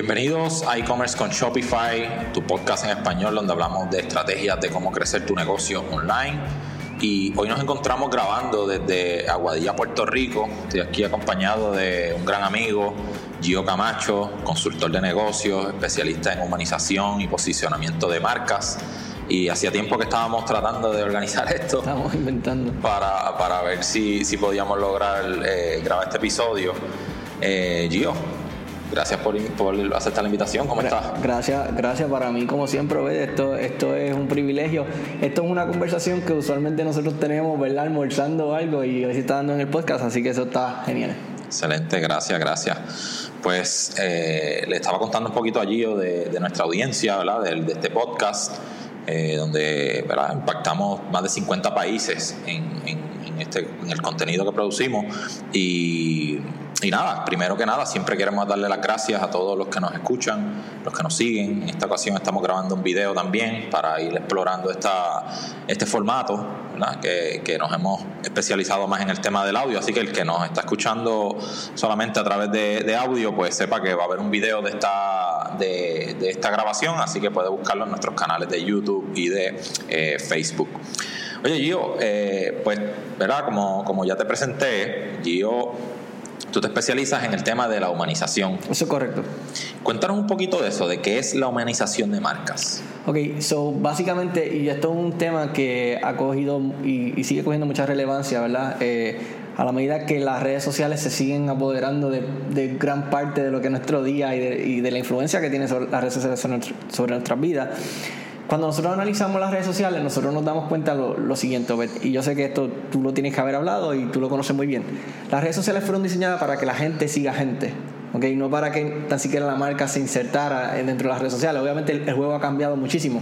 Bienvenidos a e-commerce con Shopify, tu podcast en español donde hablamos de estrategias de cómo crecer tu negocio online. Y hoy nos encontramos grabando desde Aguadilla, Puerto Rico. Estoy aquí acompañado de un gran amigo, Gio Camacho, consultor de negocios, especialista en humanización y posicionamiento de marcas. Y hacía tiempo que estábamos tratando de organizar esto. Estamos inventando. Para, para ver si, si podíamos lograr eh, grabar este episodio. Eh, Gio, Gracias por, por, aceptar la invitación. ¿Cómo estás? Gracias, gracias para mí, como siempre, esto, esto es un privilegio. Esto es una conversación que usualmente nosotros tenemos, ¿verdad? Almorzando algo y hoy se está dando en el podcast, así que eso está genial. Excelente, gracias, gracias. Pues eh, le estaba contando un poquito allí de, de nuestra audiencia, ¿verdad? De, de este podcast, eh, donde ¿verdad? impactamos más de 50 países en, en, en, este, en el contenido que producimos y y nada, primero que nada, siempre queremos darle las gracias a todos los que nos escuchan, los que nos siguen. En esta ocasión estamos grabando un video también para ir explorando esta, este formato, que, que, nos hemos especializado más en el tema del audio. Así que el que nos está escuchando solamente a través de, de audio, pues sepa que va a haber un video de esta, de, de esta grabación, así que puede buscarlo en nuestros canales de YouTube y de eh, Facebook. Oye, Gio, eh, pues, ¿verdad? Como, como ya te presenté, Gio Tú te especializas en el tema de la humanización. Eso es correcto. Cuéntanos un poquito de eso, de qué es la humanización de marcas. Ok, so básicamente, y esto es un tema que ha cogido y, y sigue cogiendo mucha relevancia, ¿verdad? Eh, a la medida que las redes sociales se siguen apoderando de, de gran parte de lo que es nuestro día y de, y de la influencia que tienen las redes sociales sobre, sobre nuestras vidas cuando nosotros analizamos las redes sociales, nosotros nos damos cuenta lo, lo siguiente, y yo sé que esto tú lo tienes que haber hablado y tú lo conoces muy bien. Las redes sociales fueron diseñadas para que la gente siga gente, ¿ok? No para que tan siquiera la marca se insertara dentro de las redes sociales. Obviamente el, el juego ha cambiado muchísimo,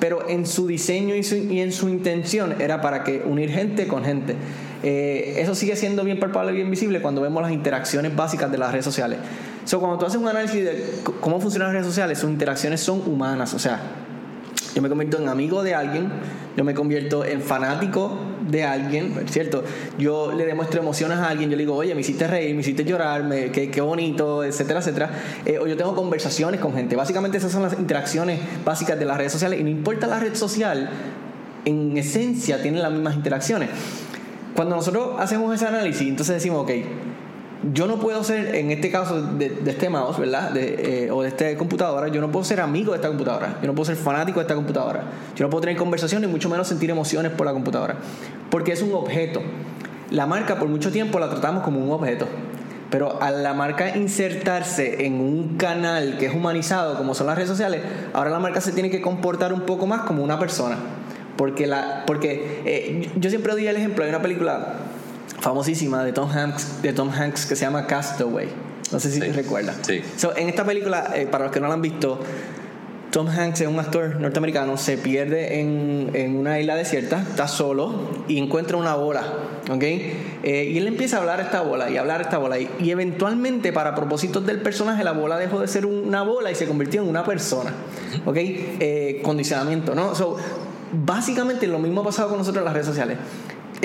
pero en su diseño y, su, y, en su intención era para que unir gente con gente. Eh, eso sigue siendo bien palpable y bien visible cuando vemos las interacciones básicas de las redes sociales. So, cuando tú haces un análisis de cómo funcionan las redes sociales, sus interacciones son humanas, o sea, yo me convierto en amigo de alguien, yo me convierto en fanático de alguien, ¿cierto? Yo le demuestro emociones a alguien, yo le digo, oye, me hiciste reír, me hiciste llorar, me, qué, qué, bonito, etcétera, etcétera. Eh, o yo tengo conversaciones con gente. Básicamente esas son las interacciones básicas de las redes sociales y no importa la red social, en esencia tienen las mismas interacciones. Cuando nosotros hacemos ese análisis, entonces decimos, ok, yo no puedo ser, en este caso de, este mouse, ¿verdad? Eh, o de esta computadora, yo no puedo ser amigo de esta computadora, yo no puedo ser fanático de esta computadora, yo no puedo tener conversaciones, mucho menos sentir emociones por la computadora, porque es un objeto. La marca por mucho tiempo la tratamos como un objeto, pero a la marca insertarse en un canal que es humanizado, como son las redes sociales, ahora la marca se tiene que comportar un poco más como una persona. Porque, la, porque eh, yo siempre doy el ejemplo, hay una película famosísima de Tom Hanks, de Tom Hanks que se llama Castaway. No sé si sí, recuerda. Sí. So, en esta película, eh, para los que no la han visto, Tom Hanks es un actor norteamericano, se pierde en, en, una isla desierta, está solo y encuentra una bola, ¿ok? Eh, y él empieza a hablar esta bola y hablar esta bola y, y, eventualmente para propósitos del personaje la bola dejó de ser una bola y se convirtió en una persona, ¿ok? Eh, condicionamiento, ¿no? So, básicamente lo mismo ha pasado con nosotros en las redes sociales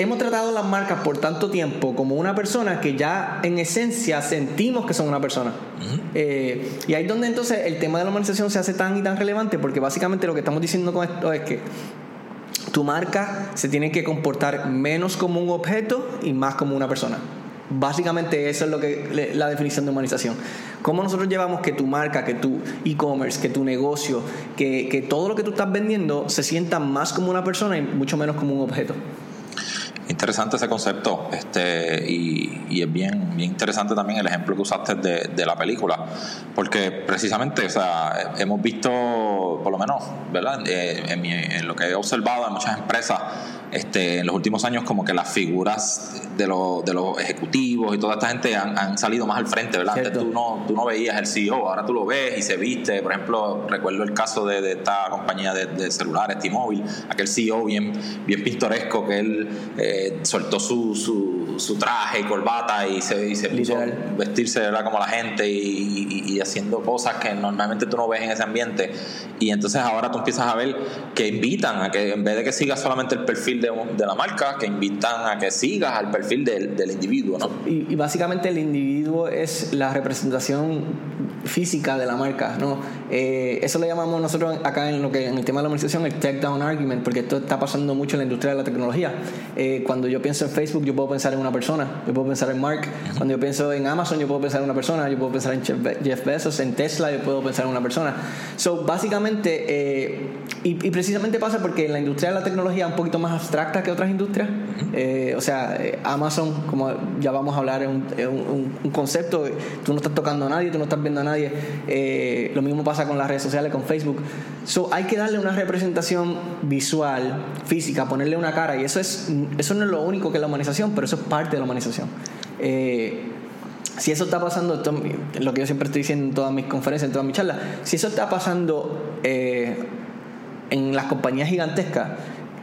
hemos tratado las marcas por tanto tiempo como una persona que ya en esencia sentimos que son una persona. Uh -huh. eh, y ahí es donde entonces el tema de la humanización se hace tan y tan relevante porque básicamente lo que estamos diciendo con esto es que tu marca se tiene que comportar menos como un objeto y más como una persona. Básicamente eso es lo que la definición de humanización. Cómo nosotros llevamos que tu marca, que tu e-commerce, que tu negocio, que, que todo lo que tú estás vendiendo se sienta más como una persona y mucho menos como un objeto. Interesante ese concepto este, y, y, es bien, bien interesante también el ejemplo que usaste de, de, la película, porque precisamente o sea, hemos visto, por lo menos ¿verdad? Eh, en, mi, en, lo que he observado en muchas empresas, este, en los últimos años como que las figuras de, lo, de los ejecutivos y toda esta gente han, han salido más al frente, ¿verdad? Antes tú no, tú no veías el CEO, ahora tú lo ves y se viste, por ejemplo, recuerdo el caso de, de esta compañía de, de celulares, T-Mobile, aquel CEO bien, bien pintoresco que él... Eh, soltó su, su, su, traje y corbata y se, y se puso vestirse ¿verdad? como la gente y, y, y, haciendo cosas que normalmente tú no ves en ese ambiente. Y entonces ahora tú empiezas a ver que invitan a que en vez de que sigas solamente el perfil de, de la marca, que invitan a que sigas al perfil del, del individuo. y básicamente el individuo es la representación física de la marca, ¿no? Eh, eso lo llamamos nosotros acá en lo que en el tema de la monetización el take down argument, porque esto está pasando mucho en la industria de la tecnología. Eh, cuando yo pienso en Facebook, yo puedo pensar en una persona, yo puedo pensar en Mark. Cuando yo pienso en Amazon, yo puedo pensar en una persona, yo puedo pensar en Jeff Bezos, en Tesla, yo puedo pensar en una persona. So, básicamente, eh, y, precisamente pasa porque en la industria de la tecnología es un poquito más abstracta que otras industrias. o sea, Amazon, como ya vamos a hablar, es un, un concepto, tú no estás tocando a nadie, tú no estás viendo a nadie nadie. Eh, lo mismo pasa con las redes sociales, con Facebook. So, hay que darle una representación visual, física, ponerle una cara. Y eso, es, eso no es lo único que es la humanización, pero eso es parte de la humanización. Eh, si eso está pasando, lo que yo siempre estoy diciendo en todas mis conferencias, en todas mis charlas, si eso está pasando eh, en las compañías gigantescas,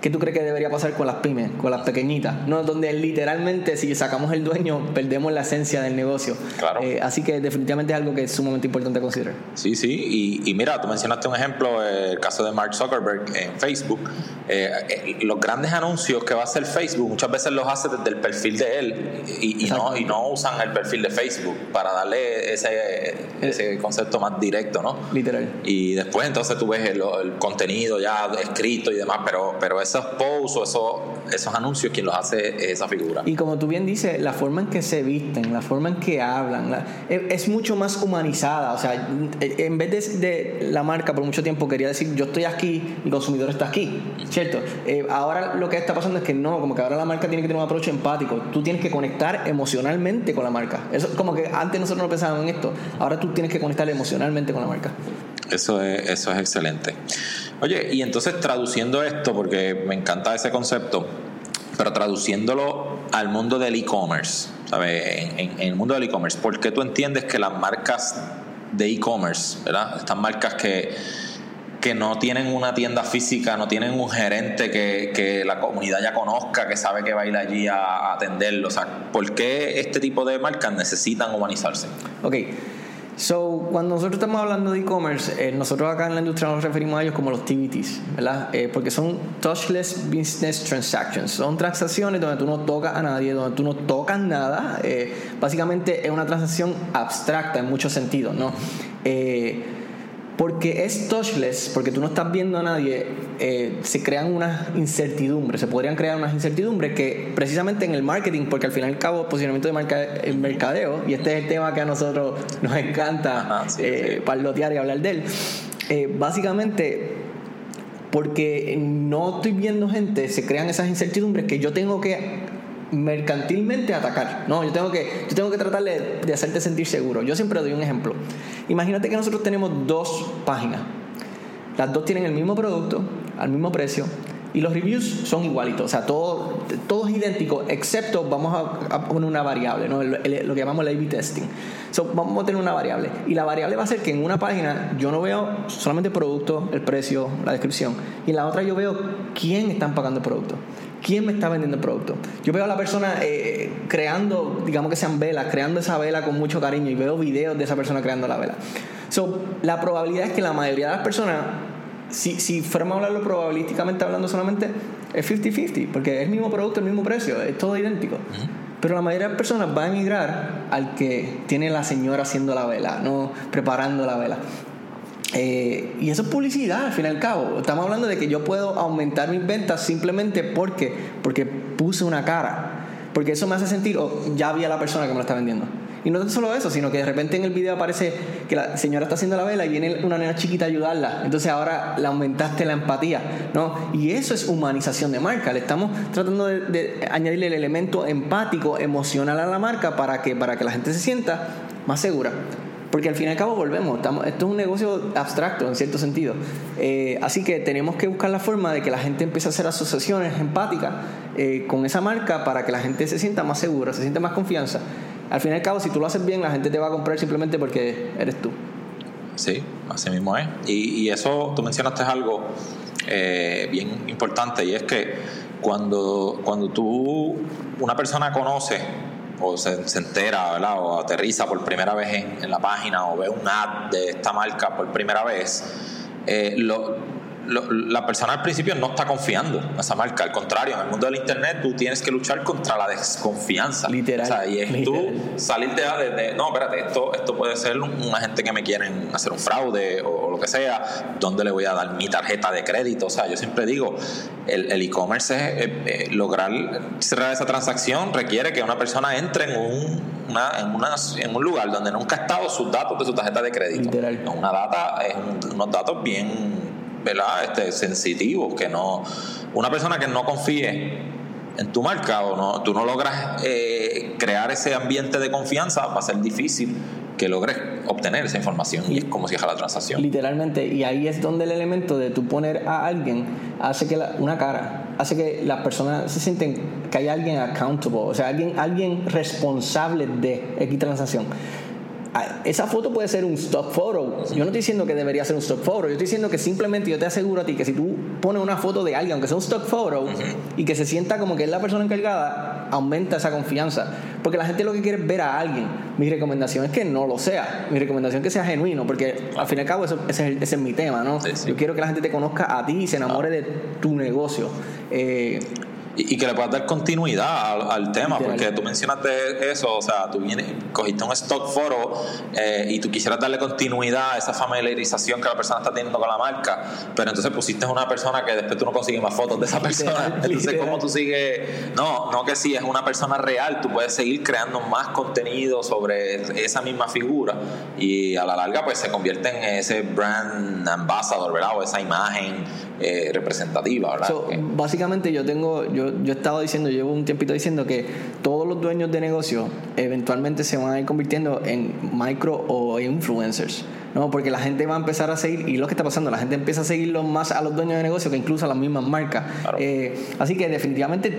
¿Qué tú crees que debería pasar con las pymes, con las pequeñitas? ¿no? Donde literalmente si sacamos el dueño perdemos la esencia del negocio. Claro. Eh, así que definitivamente es algo que es sumamente importante considerar. Sí, sí. Y, mira, tú mencionaste un ejemplo, el caso de Mark Zuckerberg en Facebook. Eh, eh, los grandes anuncios que va a hacer Facebook muchas veces los hace desde el perfil de él y, no, y no usan el perfil de Facebook para darle ese, ese concepto más directo, ¿no? Literal. Y después entonces tú ves el, contenido ya escrito y demás, pero, pero esos posts o esos, esos anuncios, quien los hace es esa figura. Y como tú bien dices, la forma en que se visten, la forma en que hablan, es, mucho más humanizada. O sea, en vez de, la marca por mucho tiempo quería decir yo estoy aquí, mi consumidor está aquí, ¿cierto? Eh, ahora lo que está pasando es que no, como que ahora la marca tiene que tener un approach empático. Tú tienes que conectar emocionalmente con la marca. Eso como que antes nosotros no pensábamos en esto. Ahora tú tienes que conectar emocionalmente con la marca. Eso es, eso es excelente. Oye, y entonces traduciendo esto, porque me encanta ese concepto, pero traduciéndolo al mundo del e-commerce, ¿sabes? En, el mundo del e-commerce, ¿por qué tú entiendes que las marcas de e-commerce, ¿verdad? Estas marcas que, que no tienen una tienda física, no tienen un gerente que, que, la comunidad ya conozca, que sabe que va a ir allí a, atenderlo. O sea, ¿por qué este tipo de marcas necesitan humanizarse? Ok. So, cuando nosotros estamos hablando de e-commerce, eh, nosotros acá en la industria nos referimos a ellos como los TBTs, ¿verdad? Eh, porque son touchless business transactions. Son transacciones donde tú no tocas a nadie, donde tú no tocas nada. Eh, básicamente es una transacción abstracta en muchos sentidos, ¿no? Porque es touchless, porque tú no estás viendo a nadie, eh, se crean unas incertidumbres, se podrían crear unas incertidumbres que precisamente en el marketing, porque al fin y al cabo posicionamiento de marca, el mercadeo, y este es el tema que a nosotros nos encanta eh, parlotear y hablar de él, eh, básicamente porque no estoy viendo gente, se crean esas incertidumbres que yo tengo que mercantilmente atacar. No, yo tengo que, yo tengo que tratar de, hacerte sentir seguro. Yo siempre doy un ejemplo. Imagínate que nosotros tenemos dos páginas. Las dos tienen el mismo producto, al mismo precio, y los reviews son igualitos. O sea, todo, todo es idéntico, excepto vamos a, poner una variable, ¿no? lo, que llamamos el A-B testing. So, vamos a tener una variable. Y la variable va a ser que en una página yo no veo solamente el producto, el precio, la descripción. Y en la otra yo veo quién están pagando el producto. ¿Quién me está vendiendo el producto? Yo veo a la persona eh, creando, digamos que sean velas, creando esa vela con mucho cariño y veo videos de esa persona creando la vela. So, la probabilidad es que la mayoría de las personas, si, si fuéramos a hablarlo probabilísticamente hablando solamente, es 50-50, porque es el mismo producto, el mismo precio, es todo idéntico. Pero la mayoría de las personas va a emigrar al que tiene la señora haciendo la vela, no preparando la vela. Eh, y eso es publicidad, al fin y al cabo. Estamos hablando de que yo puedo aumentar mis ventas simplemente porque, porque puse una cara. Porque eso me hace sentir, oh, ya vi a la persona que me lo está vendiendo. Y no solo eso, sino que de repente en el video aparece que la señora está haciendo la vela y viene una nena chiquita a ayudarla. Entonces ahora le aumentaste la empatía. ¿no? Y eso es humanización de marca. Le estamos tratando de, de añadirle el elemento empático, emocional a la marca para que, para que la gente se sienta más segura. Porque al fin y al cabo volvemos, estamos, esto es un negocio abstracto en cierto sentido. Eh, así que tenemos que buscar la forma de que la gente empiece a hacer asociaciones empáticas eh, con esa marca para que la gente se sienta más segura, se sienta más confianza. Al fin y al cabo, si tú lo haces bien, la gente te va a comprar simplemente porque eres tú. Sí, así mismo es. Y, y eso, tú mencionaste algo eh, bien importante y es que cuando, cuando tú, una persona conoce o se, entera, ¿verdad? O aterriza por primera vez en, la página o ve un ad de esta marca por primera vez, eh, lo, la persona al principio no está confiando en esa marca. Al contrario, en el mundo del Internet tú tienes que luchar contra la desconfianza. Literal. O sea, y es tú salirte de, de, no, espérate, esto, esto puede ser una gente que me quieren hacer un fraude o, lo que sea, ¿dónde le voy a dar mi tarjeta de crédito? O sea, yo siempre digo, el e-commerce es eh, eh, lograr cerrar esa transacción requiere que una persona entre en un, una, en, una, en un lugar donde nunca ha estado sus datos de su tarjeta de crédito. Literal. Una data, es unos datos bien ¿verdad? Este, sensitivos, que no. Una persona que no confíe en tu marca o no, tú no logras eh, crear ese ambiente de confianza, va a ser difícil que logres obtener esa información y es como si deja la transacción. Literalmente, y ahí es donde el elemento de tú poner a alguien hace que una cara, hace que las personas se sienten que hay alguien accountable, o sea, alguien, alguien responsable de X transacción. Ah, esa foto puede ser un stock photo. Yo no estoy diciendo que debería ser un stock photo. Yo estoy diciendo que simplemente yo te aseguro a ti que si tú pones una foto de alguien, aunque sea un stock photo, y que se sienta como que es la persona encargada, aumenta esa confianza. Porque la gente lo que quiere es ver a alguien. Mi recomendación es que no lo sea. Mi recomendación es que sea genuino, porque al fin y al cabo ese, es, mi tema, ¿no? Yo quiero que la gente te conozca a ti y se enamore de tu negocio. Eh, y, que le puedas dar continuidad al, tema, porque tú mencionaste eso, o sea, tú vienes, cogiste un stock foro eh, y tú quisieras darle continuidad a esa familiarización que la persona está teniendo con la marca, pero entonces pusiste a una persona que después tú no consigues más fotos de esa persona. Entonces, ¿cómo tú sigues? No, no que si es una persona real, tú puedes seguir creando más contenido sobre esa misma figura y a la larga pues se convierte en ese brand ambassador, ¿verdad? O esa imagen eh, representativa, ¿verdad? básicamente yo tengo, yo, yo he estado diciendo, llevo un tiempito diciendo que todos los dueños de negocio eventualmente se van a ir convirtiendo en micro o influencers. ¿no? Porque la gente va a empezar a seguir, y lo que está pasando, la gente empieza a seguirlo más a los dueños de negocio que incluso a las mismas marcas. Eh, así que definitivamente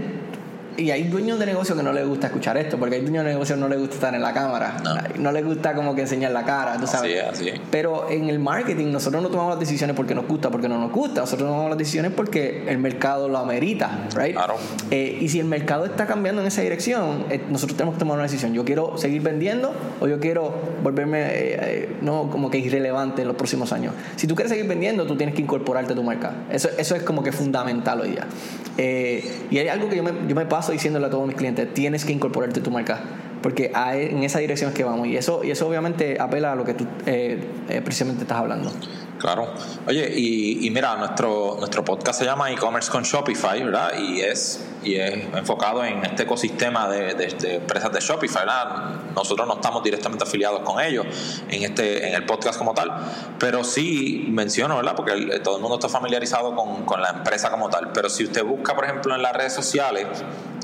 y hay dueños de negocio que no les gusta escuchar esto, porque hay dueños de negocio que no les gusta estar en la cámara, no, les gusta como que enseñar la cara, tú sabes. Así Pero en el marketing nosotros no tomamos las decisiones porque nos gusta, porque no nos gusta, nosotros tomamos las decisiones porque el mercado lo amerita, right? Claro. Eh, y si el mercado está cambiando en esa dirección, eh, nosotros tenemos que tomar una decisión. Yo quiero seguir vendiendo o yo quiero volverme eh, no como que irrelevante en los próximos años. Si tú quieres seguir vendiendo, tú tienes que incorporarte a tu marca. Eso, eso es como que fundamental hoy día. y hay algo que yo me, yo me paso diciéndole a todos mis clientes, tienes que incorporarte tu marca, porque en esa dirección es que vamos. Y eso, y eso obviamente apela a lo que tú eh, eh, precisamente estás hablando. Claro. Oye, y, mira, nuestro, nuestro podcast se llama e-commerce con Shopify, ¿verdad? Y es, y es enfocado en este ecosistema de, de, empresas de Shopify, ¿verdad? Nosotros no estamos directamente afiliados con ellos en, este, en el podcast como tal, pero sí menciono, ¿verdad? Porque todo el mundo está familiarizado con, con la empresa como tal. Pero si usted busca, por ejemplo, en las redes sociales,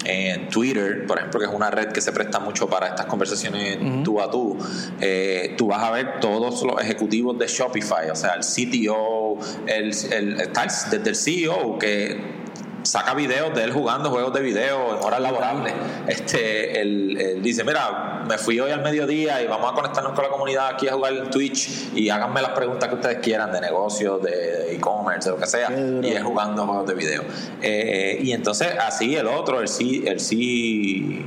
en Twitter, por ejemplo, que es una red que se presta mucho para estas conversaciones tú a tú, eh, tú vas a ver todos los ejecutivos de Shopify, o sea, el CTO, el, el, desde el CEO que saca videos de él jugando juegos de video en horas laborables. Este, él, dice, mira, me fui hoy al mediodía y vamos a conectarnos con la comunidad aquí a jugar en Twitch y háganme las preguntas que ustedes quieran de negocios, de e-commerce, de lo que sea, y es jugando juegos de video. Eh, y entonces así el otro, el sí, el sí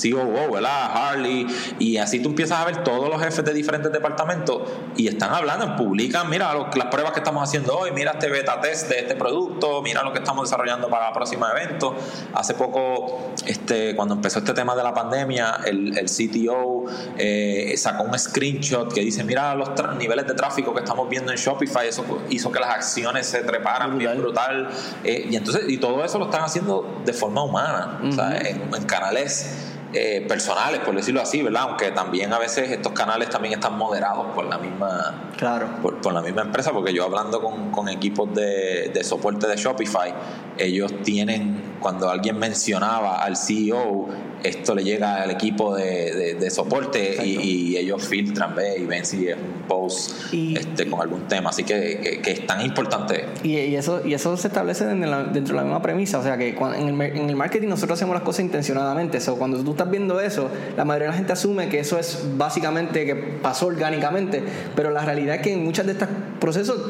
COO, ¿verdad? Harley, y así tú empiezas a ver todos los jefes de diferentes departamentos y están hablando, publican, mira las pruebas que estamos haciendo hoy, mira este beta test de este producto, mira lo que estamos desarrollando para el próximo evento. Hace poco, este, cuando empezó este tema de la pandemia, el, el CTO eh, sacó un screenshot que dice, mira los niveles de tráfico que estamos viendo en Shopify, eso hizo que las acciones se treparan bien brutal. Eh, y entonces, y todo eso lo están haciendo de forma humana, o sea, en canales eh, personales, por decirlo así, ¿verdad? Aunque también a veces estos canales también están moderados por la misma, claro. por, la misma empresa, porque yo hablando con, con equipos de, de, soporte de Shopify, ellos tienen, cuando alguien mencionaba al CEO, esto le llega al equipo de, de, soporte y, ellos filtran ve, y ven si es un post este, con algún tema, así que, que, es tan importante. Y, y, eso, y eso se establece dentro de la misma premisa, o sea que en, el, en el marketing nosotros hacemos las cosas intencionadamente, o cuando tú estás viendo eso, la mayoría de la gente asume que eso es básicamente que pasó orgánicamente, pero la realidad es que en muchos de estos procesos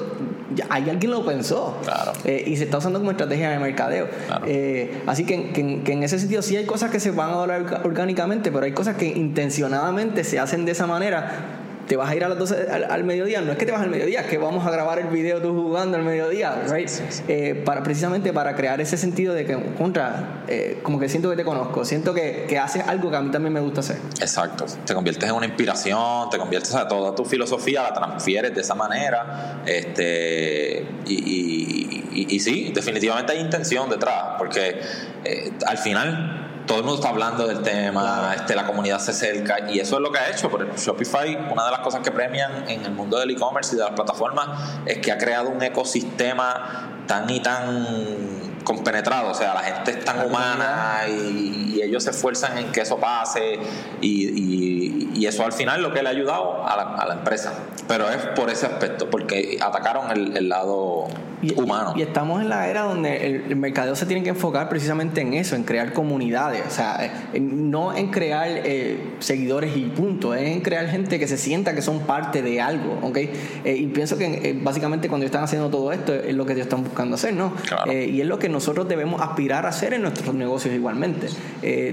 hay alguien lo pensó. Eh, y se está usando como estrategia de mercadeo. Eh, así que, que, en ese sentido sí hay cosas que se van a dar orgánicamente, pero hay cosas que intencionadamente se hacen de esa manera te vas a ir a las 12 al, mediodía, no es que te vas al mediodía, es que vamos a grabar el video tú jugando al mediodía, right? Eh, para, precisamente para crear ese sentido de que, contra, eh, como que siento que te conozco, siento que, que, haces algo que a mí también me gusta hacer. Exacto, te conviertes en una inspiración, te conviertes, a toda tu filosofía la transfieres de esa manera, este, y, y, sí, definitivamente hay intención detrás, porque eh, al final todo el mundo está hablando del tema, este, la comunidad se acerca y eso es lo que ha hecho. Por Shopify, una de las cosas que premian en el mundo del e-commerce y de las plataformas es que ha creado un ecosistema tan y tan compenetrado, o sea, la gente es tan humana y, ellos se esfuerzan en que eso pase y, y, eso al final lo que le ha ayudado a la, a la, empresa. Pero es por ese aspecto, porque atacaron el, el lado humano. Y, estamos en la era donde el, mercadeo se tiene que enfocar precisamente en eso, en crear comunidades, o sea, no en crear eh, seguidores y punto, es en crear gente que se sienta que son parte de algo, ¿ok? Eh, y pienso que eh, básicamente cuando están haciendo todo esto es lo que ellos están buscando hacer, ¿no? y es lo que nosotros debemos aspirar a hacer en nuestros negocios igualmente.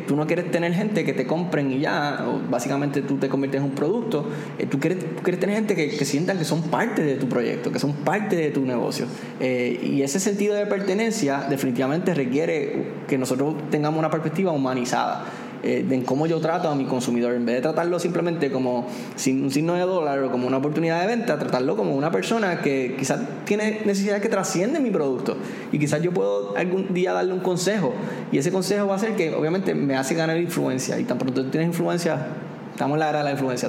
tú no quieres tener gente que te compren y ya, básicamente tú te conviertes en un producto, tú, quieres, quieres tener gente que, que sientan que son parte de tu proyecto, que son parte de tu negocio. Eh, y ese sentido de pertenencia definitivamente requiere que nosotros tengamos una perspectiva humanizada. Eh, de cómo yo trato a mi consumidor, en vez de tratarlo simplemente como un signo de dólar o como una oportunidad de venta, tratarlo como una persona que quizás tiene necesidades que trascienden mi producto y quizás yo puedo algún día darle un consejo y ese consejo va a ser que obviamente me hace ganar influencia y tan pronto tú tienes influencia, estamos en la era de la influencia.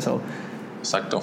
Exacto.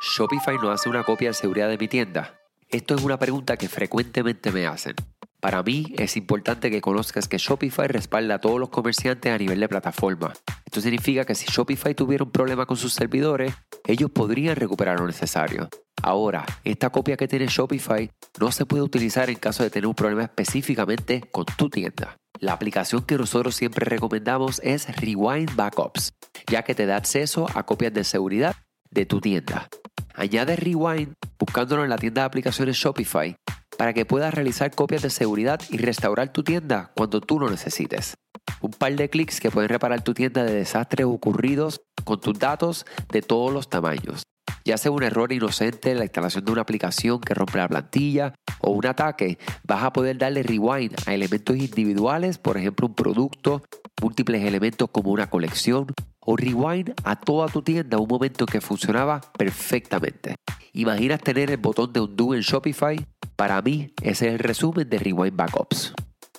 Shopify no hace una copia de seguridad de mi tienda. Esto es una pregunta que frecuentemente me hacen. Para mí es importante que conozcas que Shopify respalda a todos los comerciantes a nivel de plataforma. Esto significa que si Shopify tuviera un problema con sus servidores, ellos podrían recuperar lo necesario. Ahora, esta copia que tiene Shopify no se puede utilizar en caso de tener un problema específicamente con tu tienda. La aplicación que nosotros siempre recomendamos es Rewind Backups, ya que te da acceso a copias de seguridad de tu tienda. Añade Rewind buscándolo en la tienda de aplicaciones Shopify para que puedas realizar copias de seguridad y restaurar tu tienda cuando tú lo necesites. Un par de clics que pueden reparar tu tienda de desastres ocurridos con tus datos de todos los tamaños. Ya sea un error inocente en la instalación de una aplicación que rompe la plantilla o un ataque, vas a poder darle rewind a elementos individuales, por ejemplo un producto, múltiples elementos como una colección o rewind a toda tu tienda un momento que funcionaba perfectamente. ¿Imaginas tener el botón de undo en Shopify? Para mí, ese es el resumen de Rewind Backups.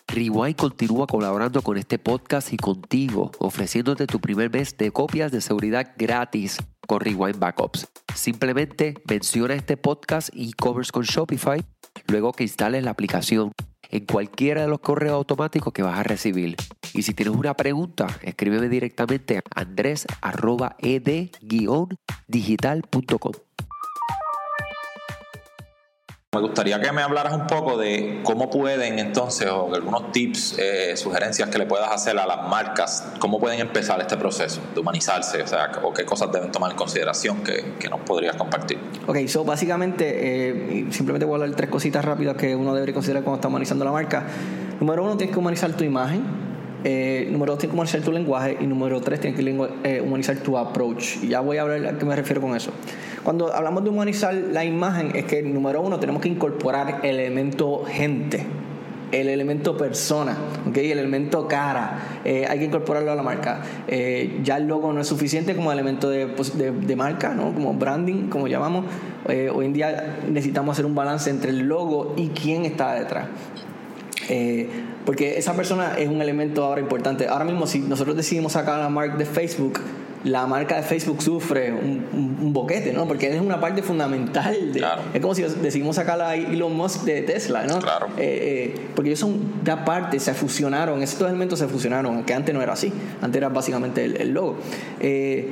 Rewind continúa colaborando con este podcast y contigo, ofreciéndote tu primer mes de copias de seguridad gratis con Rewind Backups. Simplemente menciona este podcast y covers con Shopify luego que instales la aplicación en cualquiera de los correos automáticos que vas a recibir. Y si tienes una pregunta, escríbeme directamente a andres.ed-digital.com. Me gustaría que me hablaras un poco de cómo pueden entonces, o algunos tips, eh, sugerencias que le puedas hacer a las marcas, cómo pueden empezar este proceso de humanizarse, o sea, o qué cosas deben tomar en consideración que, nos podrías compartir. Ok, so básicamente, eh, simplemente voy a hablar tres cositas rápidas que uno debería considerar cuando está humanizando la marca. Número uno, tienes que humanizar tu imagen. Eh, número dos, tienes que humanizar tu lenguaje. Y número tres, tienes que humanizar tu approach. Y ya voy a hablar a qué me refiero con eso. Cuando hablamos de humanizar la imagen, es que número uno tenemos que incorporar el elemento gente el elemento persona, ¿okay? el elemento cara, eh, hay que incorporarlo a la marca. Eh, ya el logo no es suficiente como elemento de, pues, de, marca, ¿no? como branding, como llamamos. Eh, hoy en día necesitamos hacer un balance entre el logo y quién está detrás. porque esa persona es un elemento ahora importante. Ahora mismo, si nosotros decidimos sacar la marca de Facebook, la marca de Facebook sufre un, boquete, ¿no? Porque es una parte fundamental. De, Es como si decidimos sacar a Elon Musk de Tesla, ¿no? Claro. Eh, eh, porque ellos son una parte, se fusionaron, estos elementos se fusionaron, que antes no era así, antes era básicamente el, logo. Eh,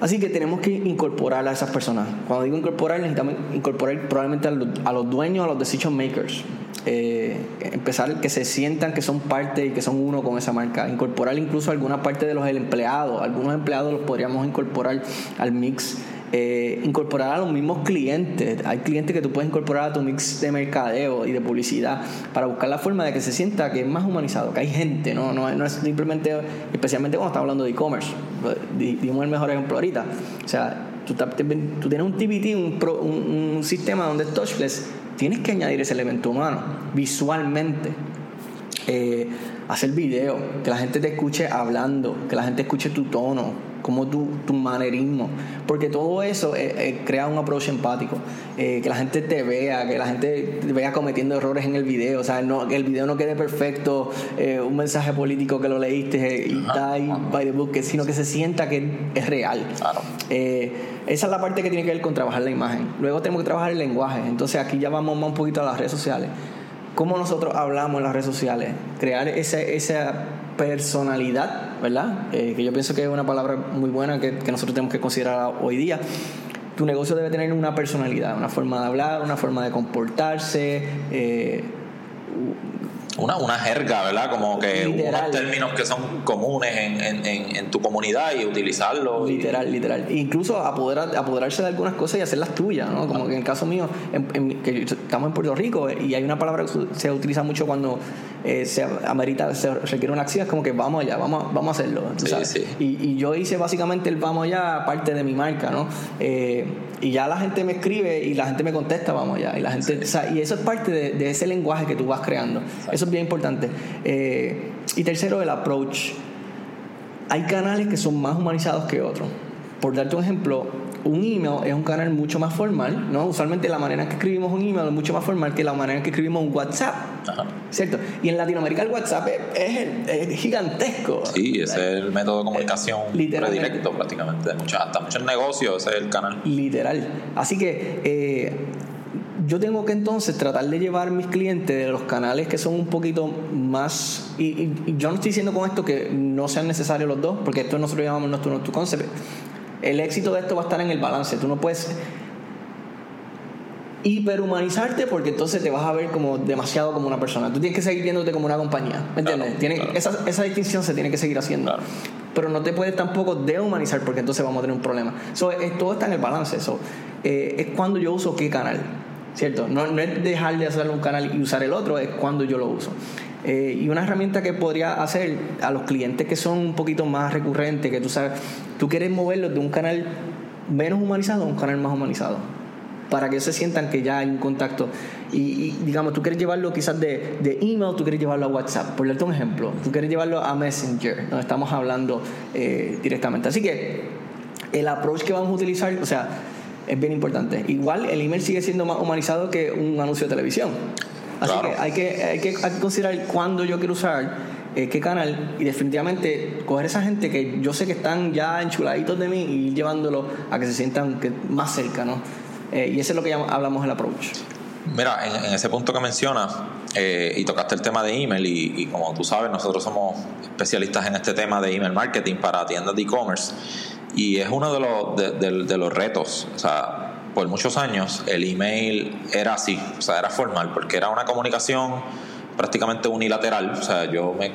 así que tenemos que incorporar a esas personas. Cuando digo incorporar, necesitamos incorporar probablemente a los, a los dueños, a los decision makers. Eh, empezar que se sientan que son parte y que son uno con esa marca. Incorporar incluso alguna parte de los empleados. Algunos empleados los podríamos incorporar al mix. Eh, incorporar a los mismos clientes. Hay clientes que tú puedes incorporar a tu mix de mercadeo y de publicidad para buscar la forma de que se sienta que es más humanizado, que hay gente, no, no, no es simplemente, especialmente cuando estamos hablando de e-commerce. Dimos el mejor ejemplo ahorita. O sea, tú, tú tienes un TBT, un, un, sistema donde es touchless, tienes que añadir ese elemento humano visualmente. Eh, hacer video, que la gente te escuche hablando, que la gente escuche tu tono, como tu, tu manerismo, porque todo eso eh, eh, crea un approach empático, eh, que la gente te vea, que la gente te vea cometiendo errores en el video, o sea, no, que el video no quede perfecto, un mensaje político que lo leíste y está ahí by the book, sino que se sienta que es real. esa es la parte que tiene que ver con trabajar la imagen. Luego tenemos que trabajar el lenguaje, entonces aquí ya vamos más un poquito a las redes sociales. ¿Cómo nosotros hablamos en las redes sociales? Crear esa, esa personalidad, ¿verdad? Eh, que yo pienso que es una palabra muy buena que, nosotros tenemos que considerar hoy día tu negocio debe tener una personalidad, una forma de hablar, una forma de comportarse, eh, una, una jerga, ¿verdad? Como que unos términos que son comunes en, en, en, tu comunidad y utilizarlo. Literal, literal. incluso apoderar, apoderarse de algunas cosas y hacerlas tuyas, ¿no? Como que en el caso mío, que estamos en Puerto Rico y hay una palabra que se utiliza mucho cuando eh, se amerita, se requiere una acción, es como que vamos allá, vamos, vamos a hacerlo. Sí, sí. Y, y, yo hice básicamente el vamos allá parte de mi marca, ¿no? Eh, y ya la gente me escribe y la gente me contesta, vamos allá. Y, la gente, y eso es parte de, ese lenguaje que tú vas creando. Eso es bien importante. Eh, y tercero, el approach. Hay canales que son más humanizados que otros. Por darte un ejemplo, un email es un canal mucho más formal, ¿no? Usualmente la manera en que escribimos un email es mucho más formal que la manera en que escribimos un WhatsApp, ¿cierto? Y en Latinoamérica el WhatsApp es, gigantesco. Sí, ese es el método de comunicación directo prácticamente, de muchos, hasta muchos negocios, ese es el canal. Literal. Así que eh, yo tengo que entonces tratar de llevar mis clientes de los canales que son un poquito más. Y, yo no estoy diciendo con esto que no sean necesarios los dos, porque esto nosotros llamamos nuestro, nuestro concept el éxito de esto va a estar en el balance. Tú no puedes hiperhumanizarte porque entonces te vas a ver como demasiado como una persona. Tú tienes que seguir viéndote como una compañía. ¿Me entiendes? esa, esa, distinción se tiene que seguir haciendo. Pero no te puedes tampoco dehumanizar porque entonces vamos a tener un problema. So, todo está en el balance. eso eh, es cuando yo uso qué canal. ¿Cierto? No, no es dejar de hacer un canal y usar el otro, es cuando yo lo uso. Eh, y una herramienta que podría hacer a los clientes que son un poquito más recurrentes, que tú sabes, tú quieres moverlos de un canal menos humanizado a un canal más humanizado para que ellos se sientan que ya hay un contacto. Y, digamos, tú quieres llevarlo quizás de, de, email, tú quieres llevarlo a WhatsApp, por darte un ejemplo. Tú quieres llevarlo a Messenger, donde estamos hablando eh, directamente. Así que el approach que vamos a utilizar, o sea, es bien importante. Igual el email sigue siendo más humanizado que un anuncio de televisión. Así que, hay que, hay que considerar cuándo yo quiero usar eh, qué canal y definitivamente coger esa gente que yo sé que están ya enchuladitos de mí y ir llevándolo a que se sientan más cerca, ¿no? Eh, y eso es lo que hablamos el approach. Mira, en, ese punto que mencionas, eh, y tocaste el tema de email, y, como tú sabes, nosotros somos especialistas en este tema de email marketing para tiendas de e-commerce, y es uno de los, de, de los retos. O sea, por muchos años el email era así, o sea, era formal, porque era una comunicación prácticamente unilateral, o sea, yo me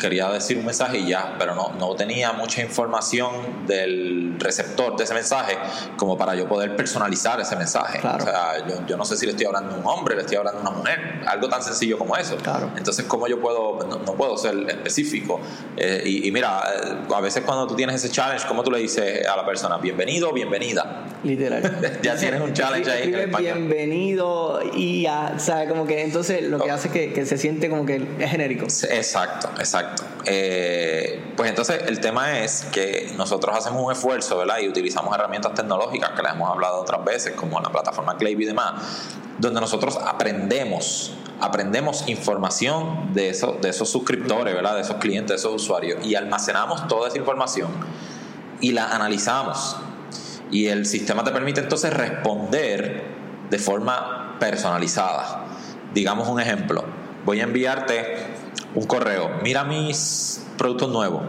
quería decir un mensaje y ya, pero no, no tenía mucha información del receptor de ese mensaje como para yo poder personalizar ese mensaje. O sea, yo, yo, no sé si le estoy hablando a un hombre, le estoy hablando a una mujer, algo tan sencillo como eso. Claro. Entonces, ¿cómo yo puedo, no, puedo ser específico? Eh, y, mira, eh, a veces cuando tú tienes ese challenge, ¿cómo tú le dices a la persona, bienvenido, bienvenida? Literal. ya tienes un challenge ahí. bienvenido y ya, o sea, como que entonces lo que hace es que, que se siente como que es genérico. Exacto, exacto. Eh, pues entonces el tema es que nosotros hacemos un esfuerzo, ¿verdad? Y utilizamos herramientas tecnológicas que les hemos hablado otras veces, como la plataforma Clave y demás, donde nosotros aprendemos, aprendemos información de, de esos suscriptores, ¿verdad? De esos clientes, de esos usuarios, y almacenamos toda esa información y la analizamos. Y el sistema te permite entonces responder de forma personalizada. Digamos un ejemplo, voy a enviarte un correo, mira mis productos nuevos.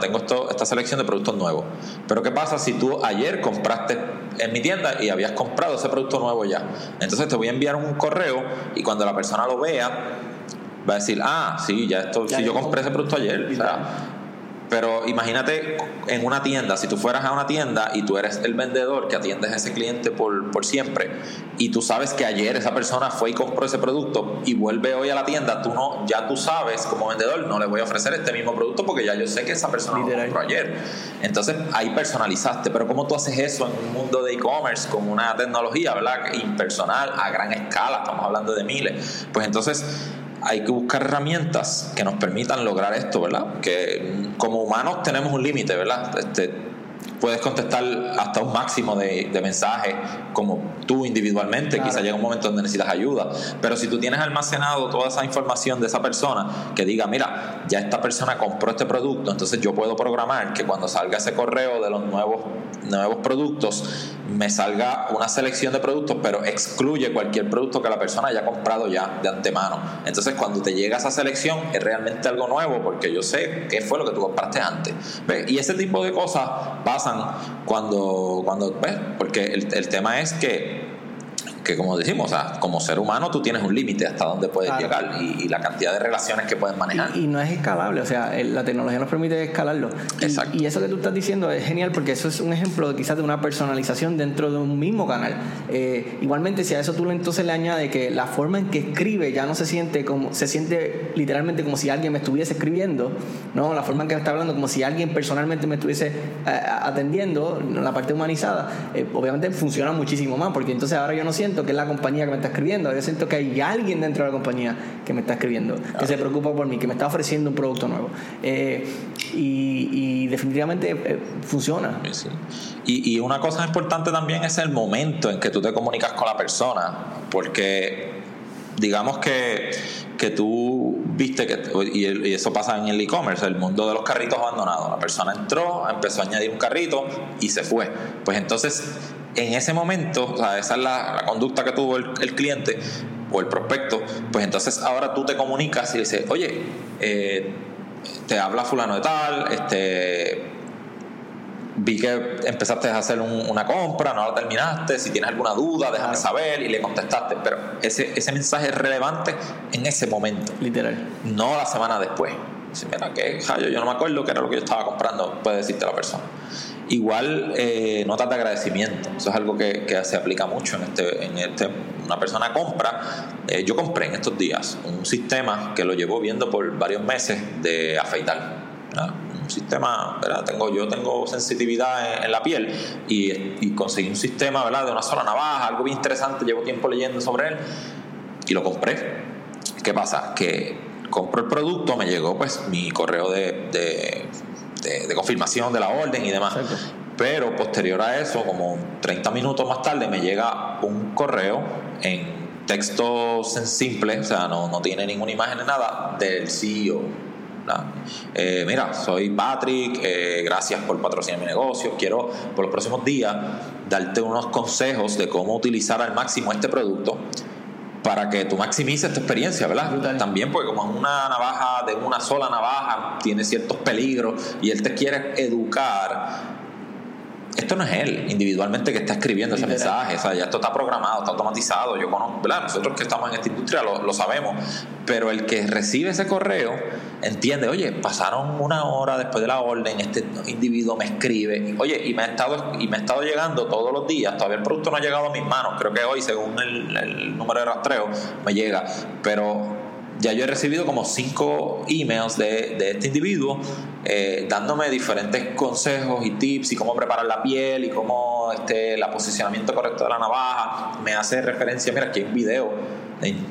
Tengo esto, esta selección de productos nuevos. Pero ¿qué pasa si tú ayer compraste en mi tienda y habías comprado ese producto nuevo ya? Entonces te voy a enviar un correo y cuando la persona lo vea, va a decir, ah, sí, ya esto, si yo compré ese producto ayer. Pero imagínate en una tienda, si tú fueras a una tienda y tú eres el vendedor que atiendes a ese cliente por, por siempre y tú sabes que ayer esa persona fue y compró ese producto y vuelve hoy a la tienda, tú no, ya tú sabes como vendedor, no le voy a ofrecer este mismo producto porque ya yo sé que esa persona lo compró ayer. Entonces ahí personalizaste, pero ¿cómo tú haces eso en un mundo de e-commerce con una tecnología, ¿verdad? Impersonal, a gran escala, estamos hablando de miles. Pues entonces hay que buscar herramientas que nos permitan lograr esto, ¿verdad? Que como humanos tenemos un límite, ¿verdad? Este, puedes contestar hasta un máximo de, de mensajes como tú individualmente, quizá llega un momento donde necesitas ayuda, pero si tú tienes almacenado toda esa información de esa persona que diga, mira, ya esta persona compró este producto, entonces yo puedo programar que cuando salga ese correo de los nuevos, nuevos productos, me salga una selección de productos, pero excluye cualquier producto que la persona haya comprado ya de antemano. Entonces cuando te llega esa selección es realmente algo nuevo porque yo sé qué fue lo que tú compraste antes. Y ese tipo de cosas pasan cuando, cuando ¿ves? porque el, el tema es que que como decimos, como ser humano tú tienes un límite hasta dónde puedes llegar y, la cantidad de relaciones que puedes manejar. Y, no es escalable, o sea, la tecnología nos permite escalarlo. Exacto. Y, eso que tú estás diciendo es genial porque eso es un ejemplo quizás de una personalización dentro de un mismo canal. Eh, igualmente, si a eso tú entonces le añades que la forma en que escribe ya no se siente como, se siente literalmente como si alguien me estuviese escribiendo, ¿no? La forma en que me está hablando como si alguien personalmente me estuviese eh, atendiendo, la parte humanizada, eh, obviamente funciona muchísimo más porque entonces ahora yo no siento que es la compañía que me está escribiendo, yo siento que hay alguien dentro de la compañía que me está escribiendo, que se preocupa por mí, que me está ofreciendo un producto nuevo. Eh, y, definitivamente eh, funciona. Y, y una cosa importante también es el momento en que tú te comunicas con la persona, porque digamos que, que tú viste que, y, eso pasa en el e-commerce, el mundo de los carritos abandonados. La persona entró, empezó a añadir un carrito y se fue. Pues entonces en ese momento, o sea, esa es la, conducta que tuvo el, cliente o el prospecto, pues entonces ahora tú te comunicas y dices, oye, eh, te habla fulano de tal, este vi que empezaste a hacer una compra, no la terminaste, si tienes alguna duda, déjame saber y le contestaste, pero ese, ese mensaje es relevante en ese momento. Literal. No la semana después. Si mira, que yo no me acuerdo que era lo que yo estaba comprando, puede decirte la persona. Igual eh, notas de agradecimiento, eso es algo que, se aplica mucho en este, en este una persona compra, eh, yo compré en estos días un sistema que lo llevo viendo por varios meses de afeitar, un sistema, ¿verdad? Tengo, yo tengo sensitividad en, la piel y, conseguí un sistema ¿verdad? de una sola navaja, algo bien interesante, llevo tiempo leyendo sobre él y lo compré. ¿Qué pasa? Que compro el producto, me llegó pues mi correo de de, confirmación de la orden y demás. Pero posterior a eso, como 30 minutos más tarde, me llega un correo en texto simple, o sea, no, no tiene ninguna imagen ni nada, del CEO. Eh, mira, soy Patrick, eh, gracias por patrocinar mi negocio. Quiero por los próximos días darte unos consejos de cómo utilizar al máximo este producto para que tú maximices tu experiencia, ¿verdad? También porque como es una navaja de una sola navaja, tiene ciertos peligros y él te quiere educar esto no es él individualmente que está escribiendo ese mensaje, o sea, ya esto está programado, está automatizado, yo conozco, ¿verdad? Nosotros que estamos en esta industria lo, lo, sabemos, pero el que recibe ese correo entiende, oye, pasaron una hora después de la orden, este individuo me escribe, oye, y me ha estado, y me ha estado llegando todos los días, todavía el producto no ha llegado a mis manos, creo que hoy, según el, el número de rastreo, me llega, pero ya yo he recibido como cinco emails de, de este individuo eh, dándome diferentes consejos y tips y cómo preparar la piel y cómo este, el posicionamiento correcto de la navaja. Me hace referencia, mira, aquí hay un video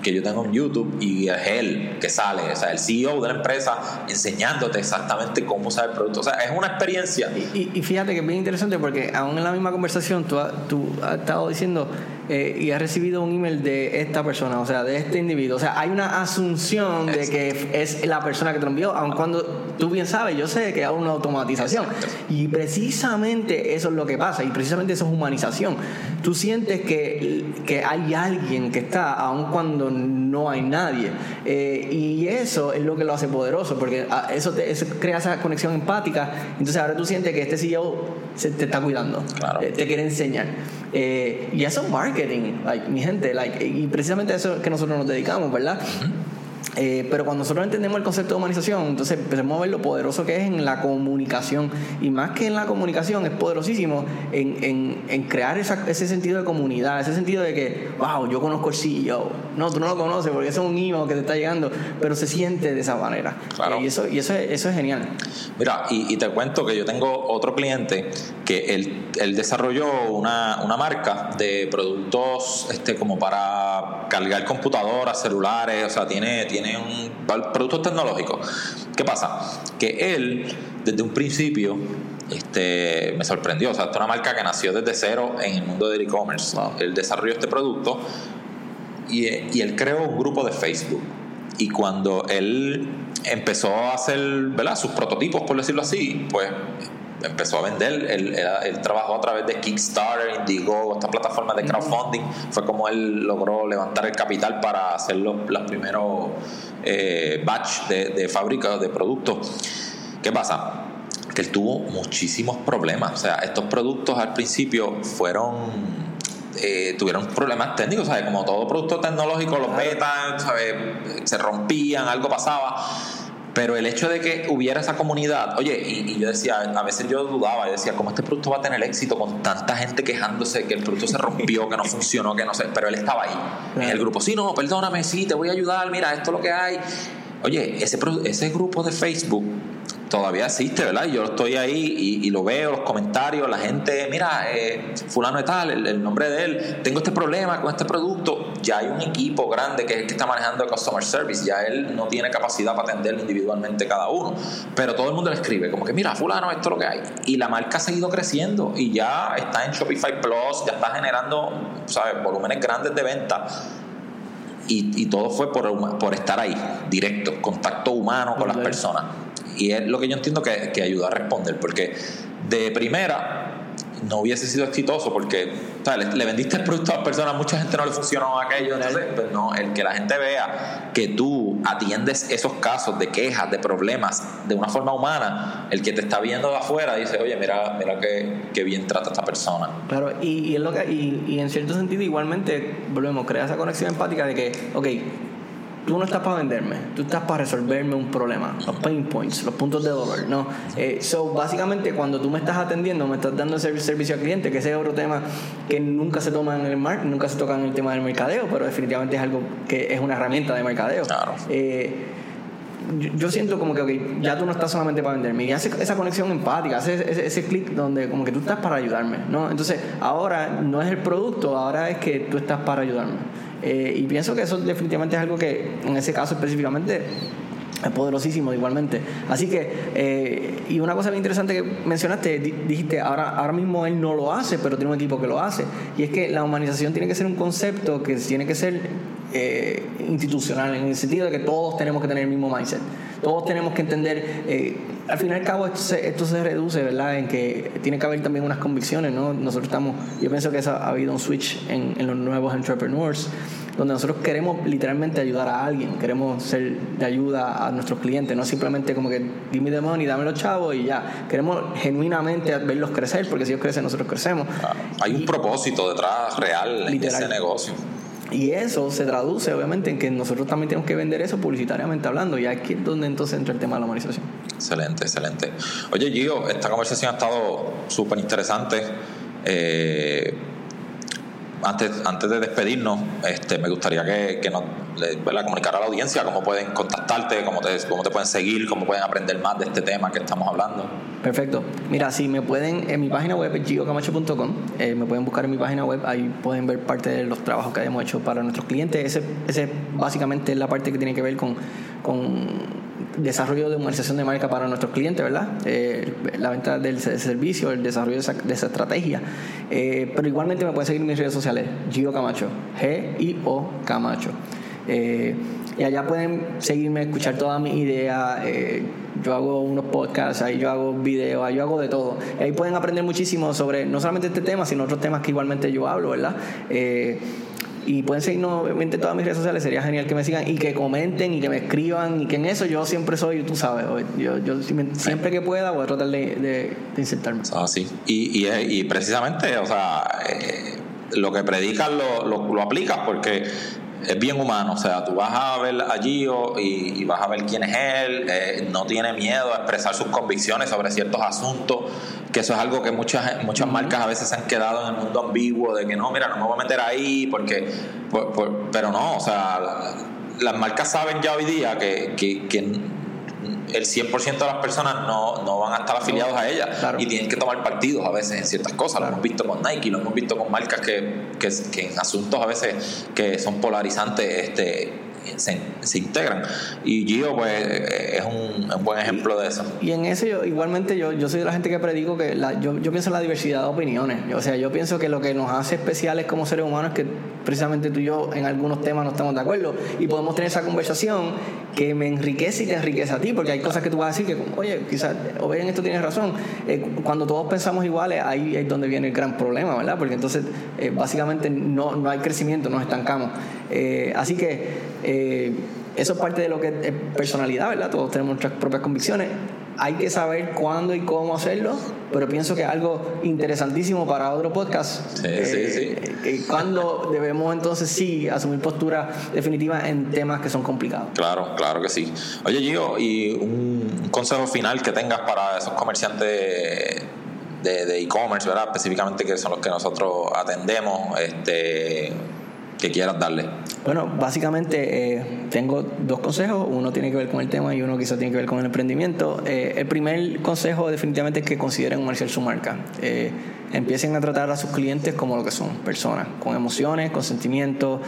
que yo tengo en YouTube y es él que sale, o sea, el CEO de la empresa enseñándote exactamente cómo usar el producto. O sea, es una experiencia. Y, y, fíjate que es bien interesante porque aún en la misma conversación tú, tú has estado diciendo eh, y has recibido un email de esta persona, o sea, de este individuo. O sea, hay una asunción de que es la persona que te lo envió, aun cuando tú bien sabes, yo sé que hay una automatización. Y precisamente eso es lo que pasa, y precisamente eso es humanización. Tú sientes que, que hay alguien que está, aun cuando no hay nadie. Eh, y eso es lo que lo hace poderoso, porque ah, eso, te, crea esa conexión empática. Entonces ahora tú sientes que este CEO se te está cuidando, eh, te quiere enseñar. y eso es marketing, like, mi gente, like, y precisamente eso es que nosotros nos dedicamos, ¿verdad? Eh, pero cuando nosotros entendemos el concepto de humanización, entonces empezamos a ver lo poderoso que es en la comunicación. Y más que en la comunicación, es poderosísimo en, en, en crear ese sentido de comunidad, ese sentido de que, wow, yo conozco el CEO. No, tú no lo conoces porque es un email que te está llegando, pero se siente de esa manera. y eso, y eso, es, eso es genial. Mira, y, te cuento que yo tengo otro cliente que él, él desarrolló una, una, marca de productos este, como para cargar computadoras, celulares, o sea, tiene tiene un producto tecnológico. ¿Qué pasa? Que él, desde un principio, este, me sorprendió. O sea, es una marca que nació desde cero en el mundo del e-commerce. Él desarrolló este producto y, y, él creó un grupo de Facebook. Y cuando él empezó a hacer ¿verdad? sus prototipos, por decirlo así, pues empezó a vender. Él, trabajó a través de Kickstarter, Indiegogo, esta plataforma de crowdfunding. Fue como él logró levantar el capital para hacer los, primeros eh, batch de, de fábricas de productos. ¿Qué pasa? Que él tuvo muchísimos problemas. O sea, estos productos al principio fueron eh, tuvieron problemas técnicos, ¿sabes? Como todo producto tecnológico, los betas, ¿sabes? Se rompían, algo pasaba. Pero el hecho de que hubiera esa comunidad, oye, y, yo decía, a veces yo dudaba, y decía, ¿cómo este producto va a tener éxito con tanta gente quejándose que el producto se rompió, que no funcionó, que no sé? Pero él estaba ahí, en el grupo, sí, no, perdóname, sí, te voy a ayudar, mira, esto es lo que hay. Oye, ese, ese grupo de Facebook todavía existe, ¿verdad? Yo estoy ahí y, lo veo, los comentarios, la gente, mira, eh, fulano de tal, el, nombre de él, tengo este problema con este producto, ya hay un equipo grande que es el que está manejando el customer service, ya él no tiene capacidad para atender individualmente cada uno, pero todo el mundo le escribe, como que mira, fulano, esto es lo que hay. Y la marca ha seguido creciendo y ya está en Shopify Plus, ya está generando, ¿sabes?, volúmenes grandes de venta. Y, todo fue por, por estar ahí, directo, contacto humano con las personas. Y es lo que yo entiendo que, que ayuda a responder, porque de primera no hubiese sido exitoso porque le, vendiste el producto a las personas, mucha gente no le funcionó aquello, entonces, pues no, el que la gente vea que tú atiendes esos casos de quejas, de problemas de una forma humana, el que te está viendo de afuera dice, oye, mira, mira qué, bien trata esta persona. Claro, y, y, lo que, y, y en cierto sentido igualmente volvemos, crea esa conexión empática de que, ok, tú no estás para venderme, tú estás para resolverme un problema, los pain points, los puntos de dolor, ¿no? Eh, so, básicamente, cuando tú me estás atendiendo, me estás dando servicio al cliente, que ese es otro tema que nunca se toma en el mar, nunca se toca en el tema del mercadeo, pero definitivamente es algo que es una herramienta de mercadeo. Claro. Eh, yo, siento como que okay, ya tú no estás solamente para venderme y hace esa conexión empática, hace ese, ese clic donde como que tú estás para ayudarme, ¿no? Entonces, ahora no es el producto, ahora es que tú estás para ayudarme. Eh, y pienso que eso definitivamente es algo que en ese caso específicamente es poderosísimo igualmente. Así que, eh, y una cosa bien interesante que mencionaste, dijiste, ahora, ahora mismo él no lo hace, pero tiene un equipo que lo hace. Y es que la humanización tiene que ser un concepto que tiene que ser eh, institucional, en el sentido de que todos tenemos que tener el mismo mindset. Todos tenemos que entender, eh, al fin y al cabo esto se, esto se reduce, ¿verdad? En que tiene que haber también unas convicciones, ¿no? Nosotros estamos, yo pienso que ha habido un switch en, en los nuevos entrepreneurs donde nosotros queremos literalmente ayudar a alguien, queremos ser de ayuda a nuestros clientes, no simplemente como que give me the money, dame los chavos y ya. Queremos genuinamente verlos crecer, porque si ellos crecen, nosotros crecemos. hay un propósito detrás real en ese negocio. Y eso se traduce obviamente en que nosotros también tenemos que vender eso publicitariamente hablando, y aquí es donde entonces entra el tema de la humanización. Excelente, excelente. Oye Gio, esta conversación ha estado súper interesante. Eh, antes, antes de despedirnos, este, me gustaría que, que nos comunicara a la audiencia cómo pueden contactarte, cómo te, cómo te pueden seguir, cómo pueden aprender más de este tema que estamos hablando. Perfecto. Mira, si me pueden, en mi página web es gigocamacho.com, eh, me pueden buscar en mi página web, ahí pueden ver parte de los trabajos que hemos hecho para nuestros clientes. Ese, ese básicamente es la parte que tiene que ver con, con desarrollo de humanización de marca para nuestros clientes, ¿verdad? Eh, la venta del servicio, el desarrollo de esa, estrategia. Eh, pero igualmente me pueden seguir en mis redes sociales, Gio Camacho, G-I-O Camacho. Eh, y allá pueden seguirme, escuchar todas mis ideas. yo hago unos podcasts, ahí yo hago videos, ahí yo hago de todo. Ahí pueden aprender muchísimo sobre no solamente este tema, sino otros temas que igualmente yo hablo, ¿verdad? Y pueden seguirnos obviamente en todas mis redes sociales, sería genial que me sigan y que comenten y que me escriban y que en eso yo siempre soy, tú sabes, yo, yo siempre que pueda voy a tratar de, de, insertarme. Ah, sí, y, y, precisamente, o sea, eh, lo que predicas lo, lo, lo aplicas porque es bien humano, o sea, tú vas a ver a Gio y, vas a ver quién es él, eh, no tiene miedo a expresar sus convicciones sobre ciertos asuntos, que eso es algo que muchas, muchas marcas a veces se han quedado en el mundo ambiguo, de que no, mira, no me voy a meter ahí, porque, pero no, o sea, las marcas saben ya hoy día que, que, que el 100% de las personas no, no, van a estar afiliados a ella y tienen que tomar partidos a veces en ciertas cosas. Lo hemos visto con Nike, lo hemos visto con marcas que, que, que en asuntos a veces que son polarizantes este, se, integran. Y Gio, pues, es un, un, buen ejemplo de eso. Y en eso, yo, igualmente, yo, yo soy de la gente que predico que la, yo, yo pienso en la diversidad de opiniones. O sea, yo pienso que lo que nos hace especiales como seres humanos es que precisamente tú y yo en algunos temas no estamos de acuerdo y podemos tener esa conversación que me enriquece y te enriquece a ti, porque hay cosas que tú vas a decir que, oye, quizás, o en esto tienes razón. Eh, cuando todos pensamos iguales, ahí es donde viene el gran problema, ¿verdad? Porque entonces, eh, básicamente, no, no hay crecimiento, nos estancamos. Eh, así que eh, eso es parte de lo que es personalidad, ¿verdad? Todos tenemos nuestras propias convicciones. Hay que saber cuándo y cómo hacerlo, pero pienso que es algo interesantísimo para otro podcast. Sí, sí, sí. Eh, cuando debemos entonces sí asumir postura definitiva en temas que son complicados. Claro, claro que sí. Oye, Gio, y un consejo final que tengas para esos comerciantes de e-commerce, ¿verdad? Específicamente que son los que nosotros atendemos, este que quieras darle. Bueno, básicamente eh, tengo dos consejos. Uno tiene que ver con el tema y uno quizá tiene que ver con el emprendimiento. Eh, el primer consejo definitivamente es que consideren comerciar su marca. Eh, empiecen a tratar a sus clientes como lo que son, personas, con emociones, con sentimientos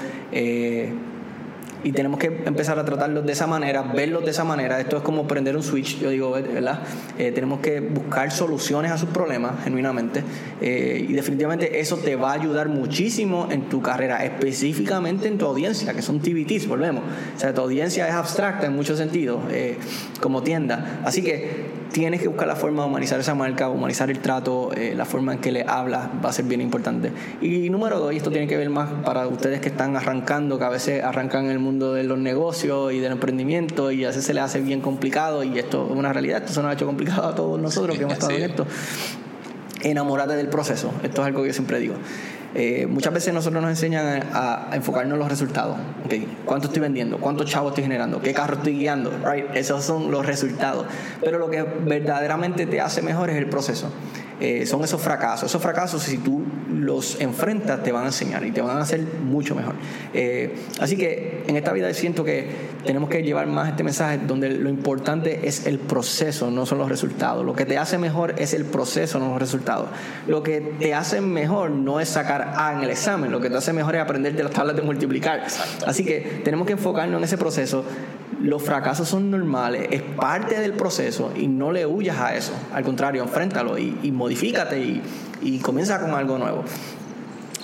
y tenemos que empezar a tratarlos de esa manera, verlos de esa manera. Esto es como prender un switch, yo digo, ¿verdad? Eh, tenemos que buscar soluciones a sus problemas, genuinamente, eh, y definitivamente eso te va a ayudar muchísimo en tu carrera, específicamente en tu audiencia, que son TVTs, volvemos. O sea, tu audiencia es abstracta en muchos sentidos, eh, como tienda. Así que tienes que buscar la forma de humanizar esa marca, humanizar el trato, eh, la forma en que le hablas va a ser bien importante. Y número dos, y esto tiene que ver más para ustedes que están arrancando, que a veces arrancan en el mundo de los negocios y del emprendimiento y a veces se les hace bien complicado y esto es una realidad, esto se nos ha hecho complicado a todos nosotros que hemos estado en esto. Enamórate del proceso, esto es algo que yo siempre digo. Eh, muchas veces nosotros nos enseñan a, enfocarnos en los resultados. Okay. ¿Cuánto estoy vendiendo? ¿Cuántos chavos estoy generando? ¿Qué carro estoy guiando? Right? Esos son los resultados. Pero lo que verdaderamente te hace mejor es el proceso. Eh, son esos fracasos. Esos fracasos, si tú los enfrentas, te van a enseñar y te van a hacer mucho mejor. Eh, así que en esta vida siento que tenemos que llevar más este mensaje donde lo importante es el proceso, no son los resultados. Lo que te hace mejor es el proceso, no los resultados. Lo que te hace mejor no es sacar A en el examen, lo que te hace mejor es aprender de las tablas de multiplicar. Así que tenemos que enfocarnos en ese proceso los fracasos son normales, es parte del proceso y no le huyas a eso. Al contrario, enfréntalo y, y modifícate y, y comienza con algo nuevo.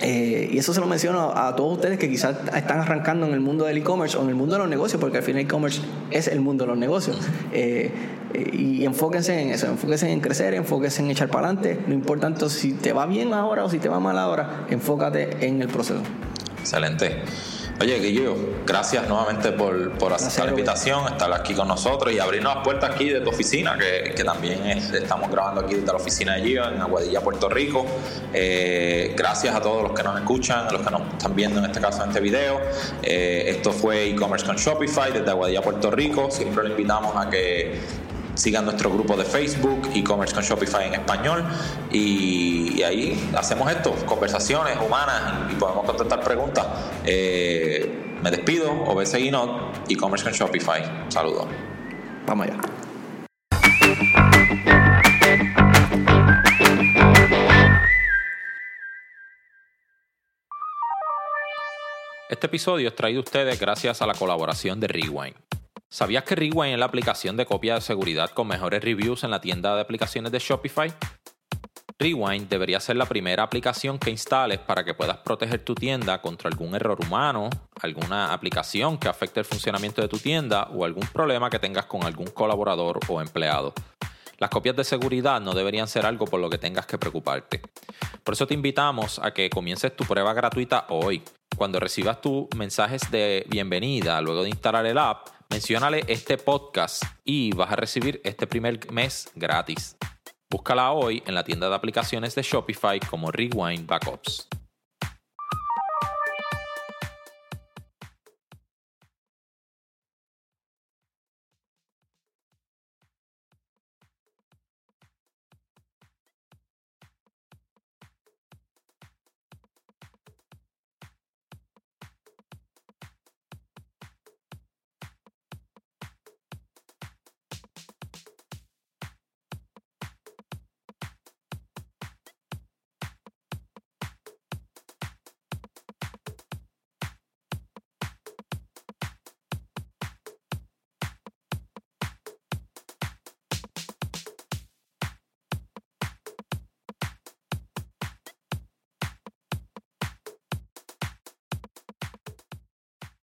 Eh, y eso se lo menciono a todos ustedes que quizás están arrancando en el mundo del e-commerce o en el mundo de los negocios, porque al final e-commerce es el mundo de los negocios. Eh, eh, y enfóquense en eso, enfóquense en crecer, enfóquense en echar para adelante. No importa tanto si te va bien ahora o si te va mal ahora, enfócate en el proceso. Excelente. Oye, Guillo, gracias nuevamente por, por aceptar la invitación, estar aquí con nosotros y abrirnos las puertas aquí de tu oficina, que, que también estamos grabando aquí desde la oficina de Gio en Aguadilla, Puerto Rico. Eh, gracias a todos los que nos escuchan, a los que nos están viendo en este caso en este video. Eh, esto fue e-commerce con Shopify desde Aguadilla, Puerto Rico. Siempre le invitamos a que sigan nuestro grupo de Facebook, e-commerce con Shopify en español, y, ahí hacemos esto, conversaciones humanas y podemos contestar preguntas. Eh, me despido, OBS Guinot, e-commerce con Shopify. Saludos. Vamos allá. Este episodio es traído a ustedes gracias a la colaboración de Rewind. ¿Sabías que Rewind es la aplicación de copia de seguridad con mejores reviews en la tienda de aplicaciones de Shopify? Rewind debería ser la primera aplicación que instales para que puedas proteger tu tienda contra algún error humano, alguna aplicación que afecte el funcionamiento de tu tienda o algún problema que tengas con algún colaborador o empleado. Las copias de seguridad no deberían ser algo por lo que tengas que preocuparte. Por eso te invitamos a que comiences tu prueba gratuita hoy. Cuando recibas tus mensajes de bienvenida luego de instalar el app, Menciónale este podcast y vas a recibir este primer mes gratis. Búscala hoy en la tienda de aplicaciones de Shopify como Rewind Backups.